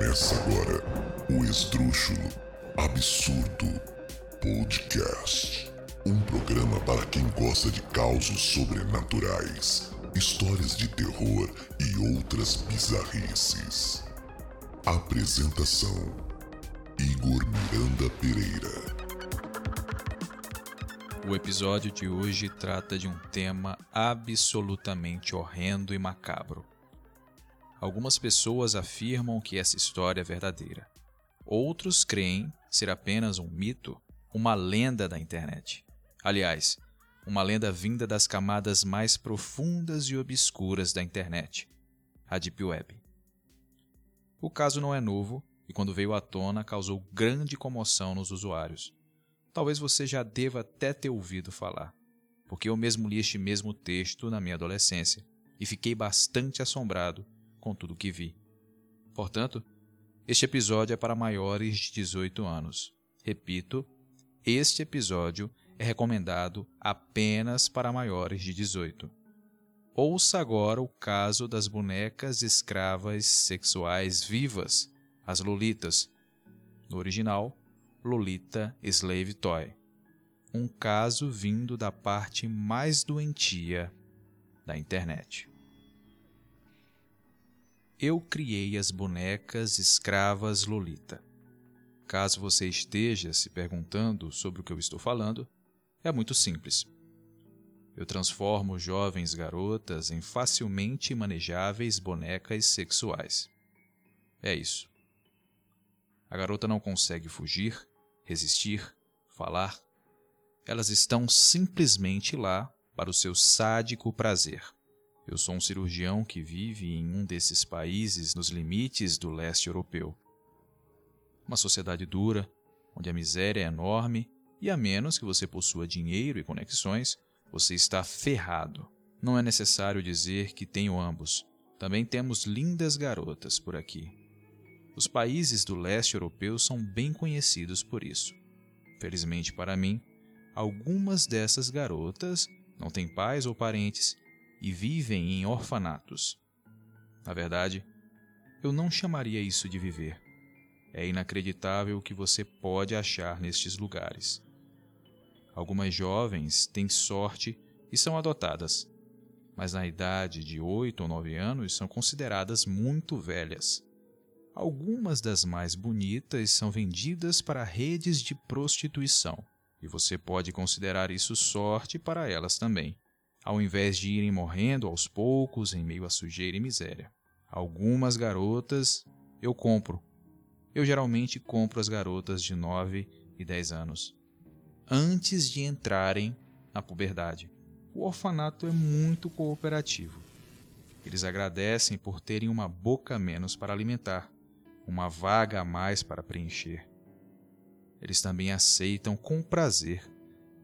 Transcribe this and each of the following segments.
Começa agora o Esdrúxulo Absurdo Podcast. Um programa para quem gosta de causos sobrenaturais, histórias de terror e outras bizarrices. Apresentação: Igor Miranda Pereira. O episódio de hoje trata de um tema absolutamente horrendo e macabro. Algumas pessoas afirmam que essa história é verdadeira. Outros creem ser apenas um mito, uma lenda da internet. Aliás, uma lenda vinda das camadas mais profundas e obscuras da internet, a Deep Web. O caso não é novo e, quando veio à tona, causou grande comoção nos usuários. Talvez você já deva até ter ouvido falar, porque eu mesmo li este mesmo texto na minha adolescência e fiquei bastante assombrado com tudo que vi. Portanto, este episódio é para maiores de 18 anos. Repito, este episódio é recomendado apenas para maiores de 18. Ouça agora o caso das bonecas escravas sexuais vivas, as Lolitas. No original, Lolita Slave Toy. Um caso vindo da parte mais doentia da internet eu criei as bonecas escravas Lolita. Caso você esteja se perguntando sobre o que eu estou falando, é muito simples. Eu transformo jovens garotas em facilmente manejáveis bonecas sexuais. É isso. A garota não consegue fugir, resistir, falar. Elas estão simplesmente lá para o seu sádico prazer. Eu sou um cirurgião que vive em um desses países nos limites do leste europeu. Uma sociedade dura, onde a miséria é enorme e a menos que você possua dinheiro e conexões, você está ferrado. Não é necessário dizer que tenho ambos. Também temos lindas garotas por aqui. Os países do leste europeu são bem conhecidos por isso. Felizmente para mim, algumas dessas garotas não têm pais ou parentes e vivem em orfanatos. Na verdade, eu não chamaria isso de viver. É inacreditável o que você pode achar nestes lugares. Algumas jovens têm sorte e são adotadas, mas na idade de 8 ou 9 anos são consideradas muito velhas. Algumas das mais bonitas são vendidas para redes de prostituição, e você pode considerar isso sorte para elas também ao invés de irem morrendo aos poucos em meio à sujeira e miséria. Algumas garotas eu compro. Eu geralmente compro as garotas de 9 e 10 anos, antes de entrarem na puberdade. O orfanato é muito cooperativo. Eles agradecem por terem uma boca menos para alimentar, uma vaga a mais para preencher. Eles também aceitam com prazer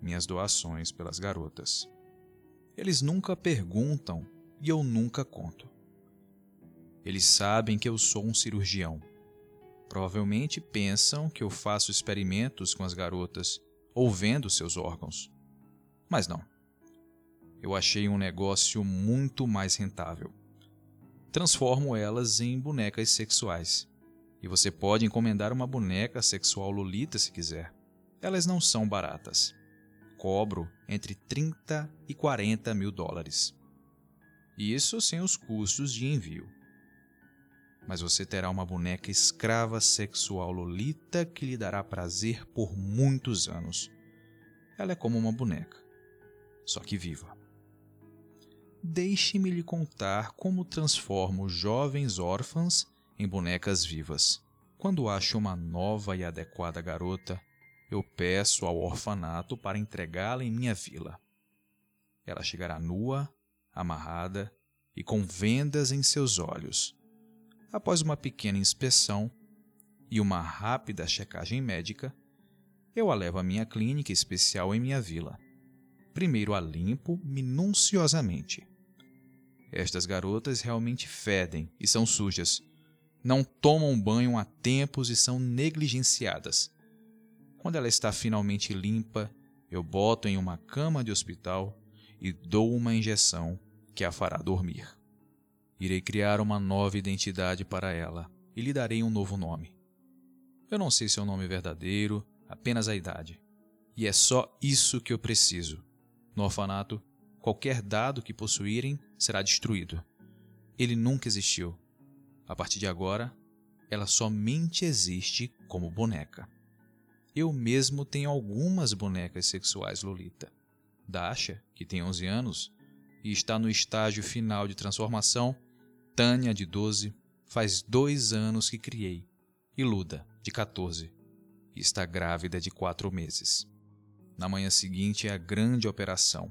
minhas doações pelas garotas. Eles nunca perguntam e eu nunca conto. Eles sabem que eu sou um cirurgião. Provavelmente pensam que eu faço experimentos com as garotas ou vendo seus órgãos. Mas não. Eu achei um negócio muito mais rentável. Transformo elas em bonecas sexuais. E você pode encomendar uma boneca sexual Lolita se quiser. Elas não são baratas cobro entre 30 e 40 mil dólares. Isso sem os custos de envio. Mas você terá uma boneca escrava sexual Lolita que lhe dará prazer por muitos anos. Ela é como uma boneca, só que viva. Deixe-me lhe contar como transformo jovens órfãs em bonecas vivas. Quando acho uma nova e adequada garota, eu peço ao orfanato para entregá-la em minha vila. Ela chegará nua, amarrada e com vendas em seus olhos. Após uma pequena inspeção e uma rápida checagem médica, eu a levo à minha clínica especial em minha vila. Primeiro a limpo minuciosamente. Estas garotas realmente fedem e são sujas. Não tomam banho há tempos e são negligenciadas. Quando ela está finalmente limpa, eu boto em uma cama de hospital e dou uma injeção que a fará dormir. Irei criar uma nova identidade para ela e lhe darei um novo nome. Eu não sei seu nome verdadeiro, apenas a idade. E é só isso que eu preciso. No orfanato, qualquer dado que possuírem será destruído. Ele nunca existiu. A partir de agora, ela somente existe como boneca. Eu mesmo tenho algumas bonecas sexuais Lolita. Dasha, que tem 11 anos e está no estágio final de transformação, Tânia, de 12, faz dois anos que criei, e Luda, de 14, e está grávida de quatro meses. Na manhã seguinte é a grande operação.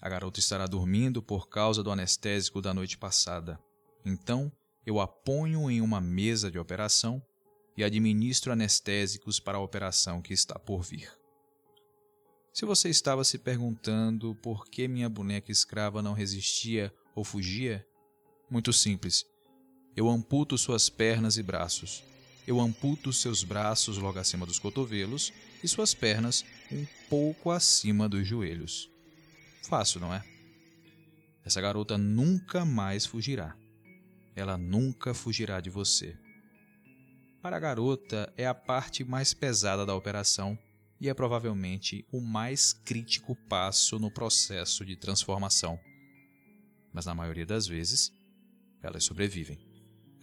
A garota estará dormindo por causa do anestésico da noite passada. Então, eu a ponho em uma mesa de operação e administro anestésicos para a operação que está por vir. Se você estava se perguntando por que minha boneca escrava não resistia ou fugia, muito simples. Eu amputo suas pernas e braços. Eu amputo seus braços logo acima dos cotovelos e suas pernas um pouco acima dos joelhos. Fácil, não é? Essa garota nunca mais fugirá. Ela nunca fugirá de você. Para a garota, é a parte mais pesada da operação e é provavelmente o mais crítico passo no processo de transformação. Mas na maioria das vezes, elas sobrevivem.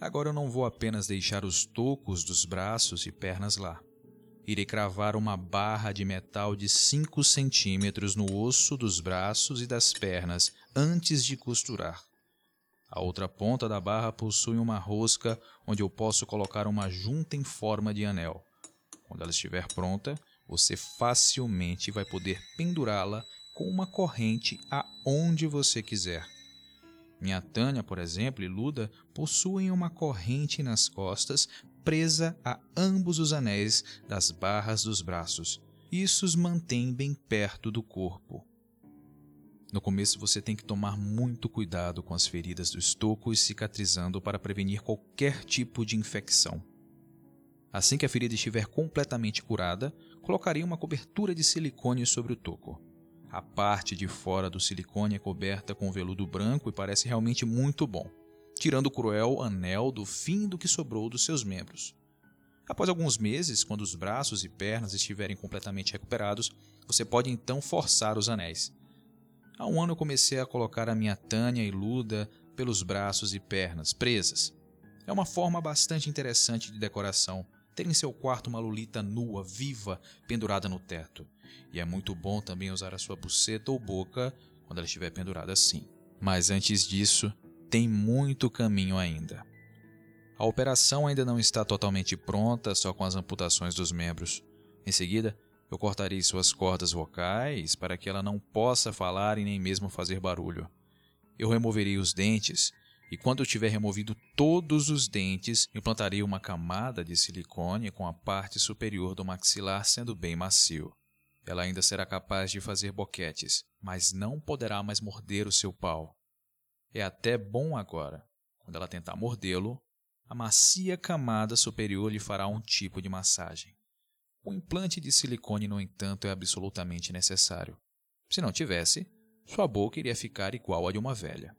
Agora eu não vou apenas deixar os tocos dos braços e pernas lá. Irei cravar uma barra de metal de 5 centímetros no osso dos braços e das pernas antes de costurar. A outra ponta da barra possui uma rosca onde eu posso colocar uma junta em forma de anel. Quando ela estiver pronta, você facilmente vai poder pendurá-la com uma corrente aonde você quiser. Minha Tânia, por exemplo, e Luda possuem uma corrente nas costas presa a ambos os anéis das barras dos braços. Isso os mantém bem perto do corpo. No começo você tem que tomar muito cuidado com as feridas do estoco e cicatrizando para prevenir qualquer tipo de infecção. Assim que a ferida estiver completamente curada, colocarei uma cobertura de silicone sobre o toco. A parte de fora do silicone é coberta com veludo branco e parece realmente muito bom, tirando o cruel anel do fim do que sobrou dos seus membros. Após alguns meses, quando os braços e pernas estiverem completamente recuperados, você pode então forçar os anéis. Há um ano comecei a colocar a minha Tânia e Luda pelos braços e pernas, presas. É uma forma bastante interessante de decoração, ter em seu quarto uma Lulita nua, viva, pendurada no teto. E é muito bom também usar a sua buceta ou boca quando ela estiver pendurada assim. Mas antes disso, tem muito caminho ainda. A operação ainda não está totalmente pronta, só com as amputações dos membros. Em seguida, eu cortarei suas cordas vocais para que ela não possa falar e nem mesmo fazer barulho. Eu removerei os dentes e, quando eu tiver removido todos os dentes, implantarei uma camada de silicone com a parte superior do maxilar sendo bem macio. Ela ainda será capaz de fazer boquetes, mas não poderá mais morder o seu pau. É até bom agora. Quando ela tentar mordê-lo, a macia camada superior lhe fará um tipo de massagem. O implante de silicone, no entanto, é absolutamente necessário. Se não tivesse, sua boca iria ficar igual à de uma velha.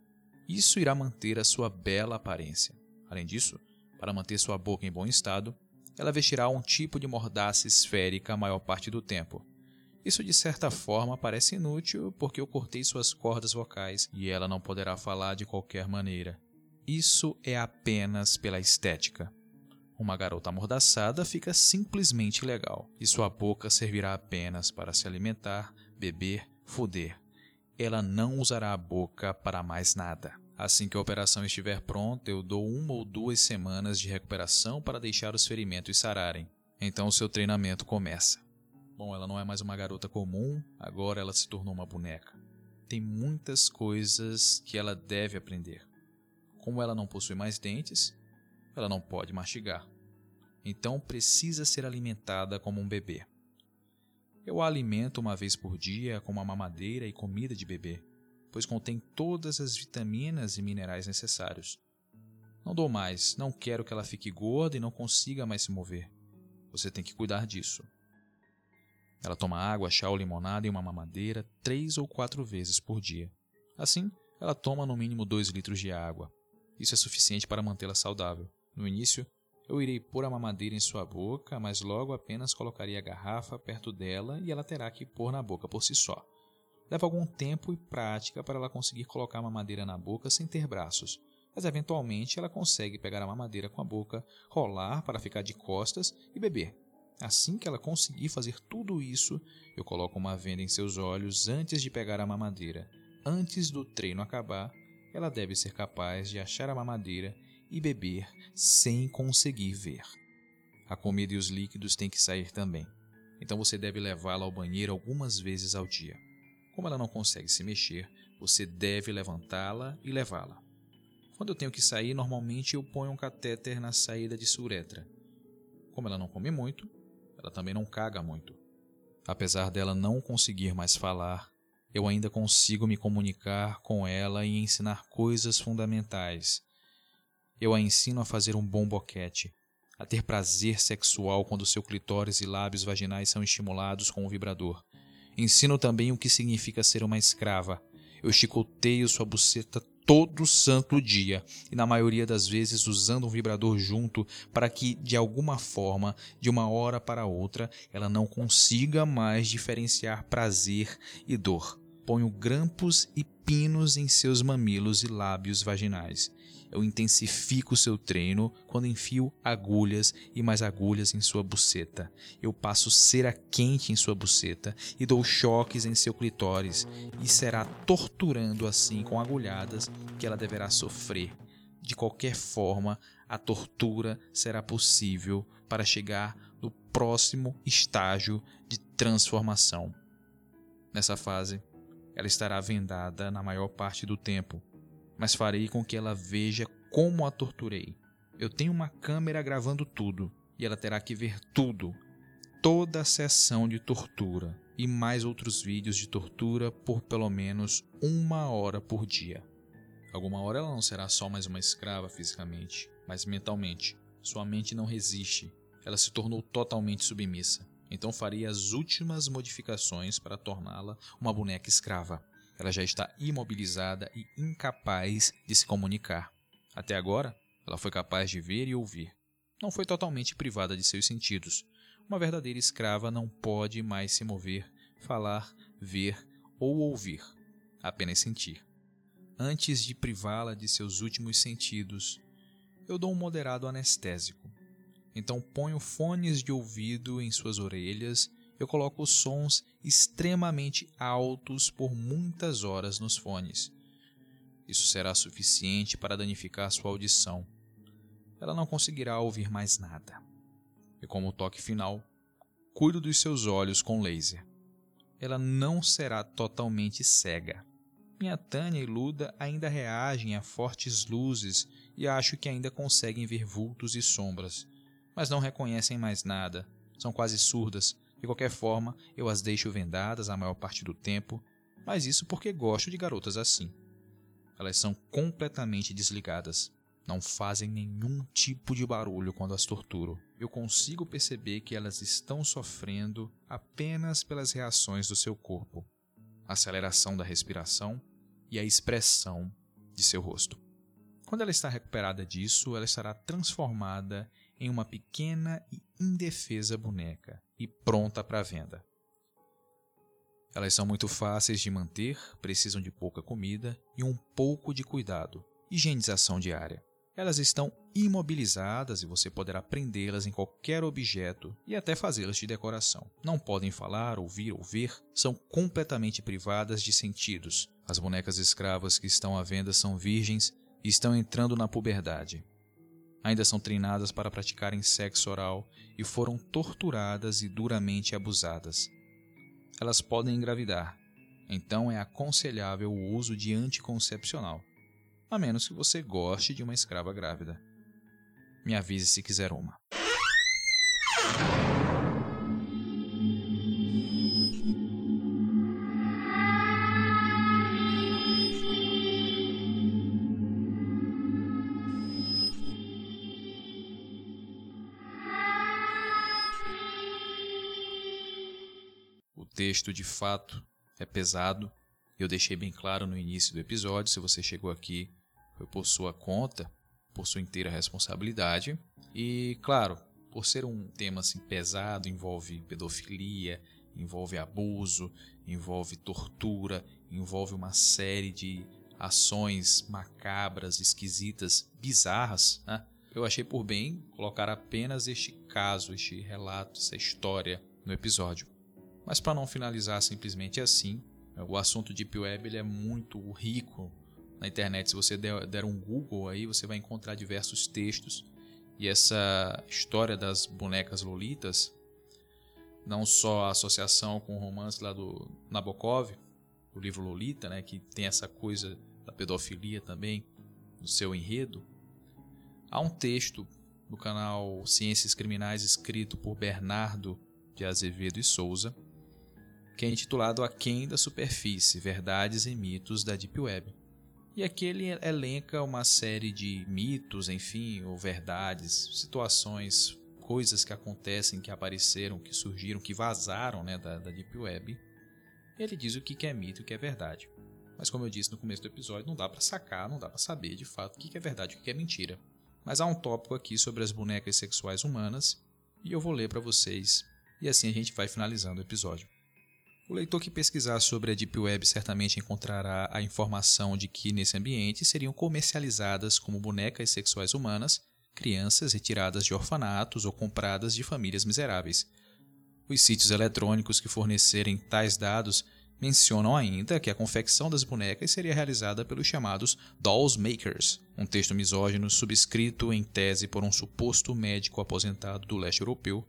Isso irá manter a sua bela aparência. Além disso, para manter sua boca em bom estado, ela vestirá um tipo de mordaça esférica a maior parte do tempo. Isso de certa forma parece inútil porque eu cortei suas cordas vocais e ela não poderá falar de qualquer maneira. Isso é apenas pela estética. Uma garota amordaçada fica simplesmente legal, e sua boca servirá apenas para se alimentar, beber, foder. Ela não usará a boca para mais nada. Assim que a operação estiver pronta, eu dou uma ou duas semanas de recuperação para deixar os ferimentos sararem. Então o seu treinamento começa. Bom, ela não é mais uma garota comum, agora ela se tornou uma boneca. Tem muitas coisas que ela deve aprender. Como ela não possui mais dentes, ela não pode mastigar então precisa ser alimentada como um bebê. Eu a alimento uma vez por dia com uma mamadeira e comida de bebê, pois contém todas as vitaminas e minerais necessários. Não dou mais, não quero que ela fique gorda e não consiga mais se mover. Você tem que cuidar disso. Ela toma água, chá ou limonada e uma mamadeira três ou quatro vezes por dia. Assim, ela toma no mínimo dois litros de água. Isso é suficiente para mantê-la saudável. No início, eu irei pôr a mamadeira em sua boca, mas logo apenas colocarei a garrafa perto dela e ela terá que pôr na boca por si só. Leva algum tempo e prática para ela conseguir colocar a mamadeira na boca sem ter braços, mas eventualmente ela consegue pegar a mamadeira com a boca, rolar para ficar de costas e beber. Assim que ela conseguir fazer tudo isso, eu coloco uma venda em seus olhos antes de pegar a mamadeira. Antes do treino acabar, ela deve ser capaz de achar a mamadeira e beber sem conseguir ver. A comida e os líquidos têm que sair também, então você deve levá-la ao banheiro algumas vezes ao dia. Como ela não consegue se mexer, você deve levantá-la e levá-la. Quando eu tenho que sair, normalmente eu ponho um catéter na saída de sua uretra. Como ela não come muito, ela também não caga muito. Apesar dela não conseguir mais falar, eu ainda consigo me comunicar com ela e ensinar coisas fundamentais. Eu a ensino a fazer um bom boquete, a ter prazer sexual quando seu clitóris e lábios vaginais são estimulados com o vibrador. Ensino também o que significa ser uma escrava. Eu chicoteio sua buceta todo santo dia e na maioria das vezes usando um vibrador junto para que de alguma forma, de uma hora para outra, ela não consiga mais diferenciar prazer e dor. Ponho grampos e pinos em seus mamilos e lábios vaginais. Eu intensifico seu treino quando enfio agulhas e mais agulhas em sua buceta. Eu passo cera quente em sua buceta e dou choques em seu clitóris e será torturando assim com agulhadas que ela deverá sofrer. De qualquer forma, a tortura será possível para chegar no próximo estágio de transformação. Nessa fase, ela estará vendada na maior parte do tempo mas farei com que ela veja como a torturei. Eu tenho uma câmera gravando tudo e ela terá que ver tudo, toda a sessão de tortura e mais outros vídeos de tortura por pelo menos uma hora por dia. Alguma hora ela não será só mais uma escrava fisicamente, mas mentalmente. Sua mente não resiste, ela se tornou totalmente submissa. Então farei as últimas modificações para torná-la uma boneca escrava. Ela já está imobilizada e incapaz de se comunicar. Até agora, ela foi capaz de ver e ouvir. Não foi totalmente privada de seus sentidos. Uma verdadeira escrava não pode mais se mover, falar, ver ou ouvir, apenas sentir. Antes de privá-la de seus últimos sentidos, eu dou um moderado anestésico. Então ponho fones de ouvido em suas orelhas eu coloco sons extremamente altos por muitas horas nos fones. Isso será suficiente para danificar sua audição. Ela não conseguirá ouvir mais nada. E como toque final, cuido dos seus olhos com laser. Ela não será totalmente cega. Minha Tânia e Luda ainda reagem a fortes luzes e acho que ainda conseguem ver vultos e sombras, mas não reconhecem mais nada. São quase surdas de qualquer forma, eu as deixo vendadas a maior parte do tempo, mas isso porque gosto de garotas assim. Elas são completamente desligadas, não fazem nenhum tipo de barulho quando as torturo. Eu consigo perceber que elas estão sofrendo apenas pelas reações do seu corpo, a aceleração da respiração e a expressão de seu rosto. Quando ela está recuperada disso, ela estará transformada em uma pequena e indefesa boneca e pronta para venda. Elas são muito fáceis de manter, precisam de pouca comida e um pouco de cuidado, higienização diária. Elas estão imobilizadas e você poderá prendê-las em qualquer objeto e até fazê-las de decoração. Não podem falar, ouvir ou ver, são completamente privadas de sentidos. As bonecas escravas que estão à venda são virgens e estão entrando na puberdade ainda são treinadas para praticarem sexo oral e foram torturadas e duramente abusadas. Elas podem engravidar, então é aconselhável o uso de anticoncepcional, a menos que você goste de uma escrava grávida. Me avise se quiser uma. Texto de fato é pesado. Eu deixei bem claro no início do episódio. Se você chegou aqui, foi por sua conta, por sua inteira responsabilidade. E, claro, por ser um tema assim pesado, envolve pedofilia, envolve abuso, envolve tortura, envolve uma série de ações macabras, esquisitas, bizarras, né? eu achei por bem colocar apenas este caso, este relato, essa história no episódio. Mas para não finalizar simplesmente assim, o assunto Deep Web ele é muito rico na internet. Se você der, der um Google aí, você vai encontrar diversos textos. E essa história das bonecas lolitas, não só a associação com o romance lá do Nabokov, o livro Lolita, né, que tem essa coisa da pedofilia também no seu enredo. Há um texto no canal Ciências Criminais escrito por Bernardo de Azevedo e Souza, que é intitulado Aquém da Superfície: Verdades e Mitos da Deep Web. E aqui ele elenca uma série de mitos, enfim, ou verdades, situações, coisas que acontecem, que apareceram, que surgiram, que vazaram né, da, da Deep Web. Ele diz o que é mito e o que é verdade. Mas como eu disse no começo do episódio, não dá para sacar, não dá para saber de fato o que é verdade e o que é mentira. Mas há um tópico aqui sobre as bonecas sexuais humanas e eu vou ler para vocês e assim a gente vai finalizando o episódio. O leitor que pesquisar sobre a Deep Web certamente encontrará a informação de que nesse ambiente seriam comercializadas como bonecas sexuais humanas crianças retiradas de orfanatos ou compradas de famílias miseráveis. Os sítios eletrônicos que fornecerem tais dados mencionam ainda que a confecção das bonecas seria realizada pelos chamados Dolls Makers, um texto misógino subscrito em tese por um suposto médico aposentado do leste europeu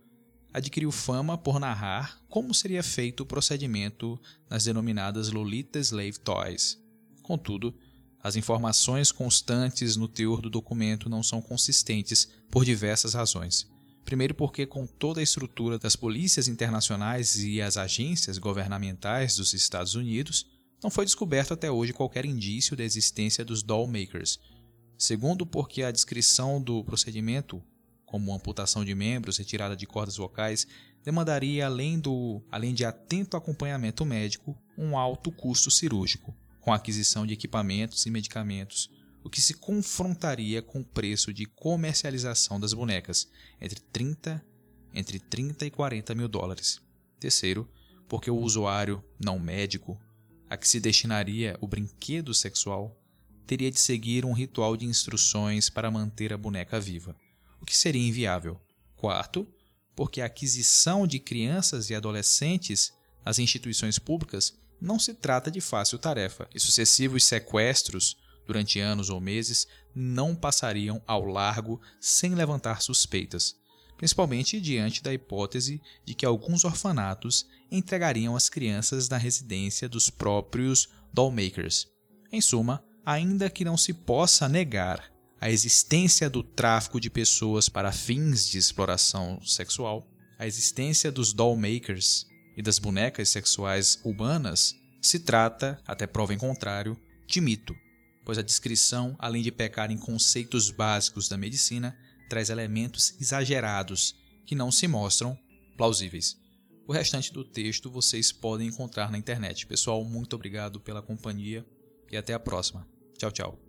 adquiriu fama por narrar como seria feito o procedimento nas denominadas Lolita Slave Toys. Contudo, as informações constantes no teor do documento não são consistentes por diversas razões. Primeiro, porque, com toda a estrutura das polícias internacionais e as agências governamentais dos Estados Unidos, não foi descoberto até hoje qualquer indício da existência dos doll makers. Segundo, porque a descrição do procedimento como amputação de membros, retirada de cordas vocais, demandaria, além, do, além de atento acompanhamento médico, um alto custo cirúrgico, com aquisição de equipamentos e medicamentos, o que se confrontaria com o preço de comercialização das bonecas, entre 30, entre 30 e 40 mil dólares. Terceiro, porque o usuário não médico, a que se destinaria o brinquedo sexual, teria de seguir um ritual de instruções para manter a boneca viva o que seria inviável. Quarto, porque a aquisição de crianças e adolescentes nas instituições públicas não se trata de fácil tarefa, e sucessivos sequestros durante anos ou meses não passariam ao largo sem levantar suspeitas, principalmente diante da hipótese de que alguns orfanatos entregariam as crianças na residência dos próprios dollmakers. Em suma, ainda que não se possa negar a existência do tráfico de pessoas para fins de exploração sexual, a existência dos doll makers e das bonecas sexuais humanas, se trata, até prova em contrário, de mito, pois a descrição, além de pecar em conceitos básicos da medicina, traz elementos exagerados que não se mostram plausíveis. O restante do texto vocês podem encontrar na internet. Pessoal, muito obrigado pela companhia e até a próxima. Tchau, tchau.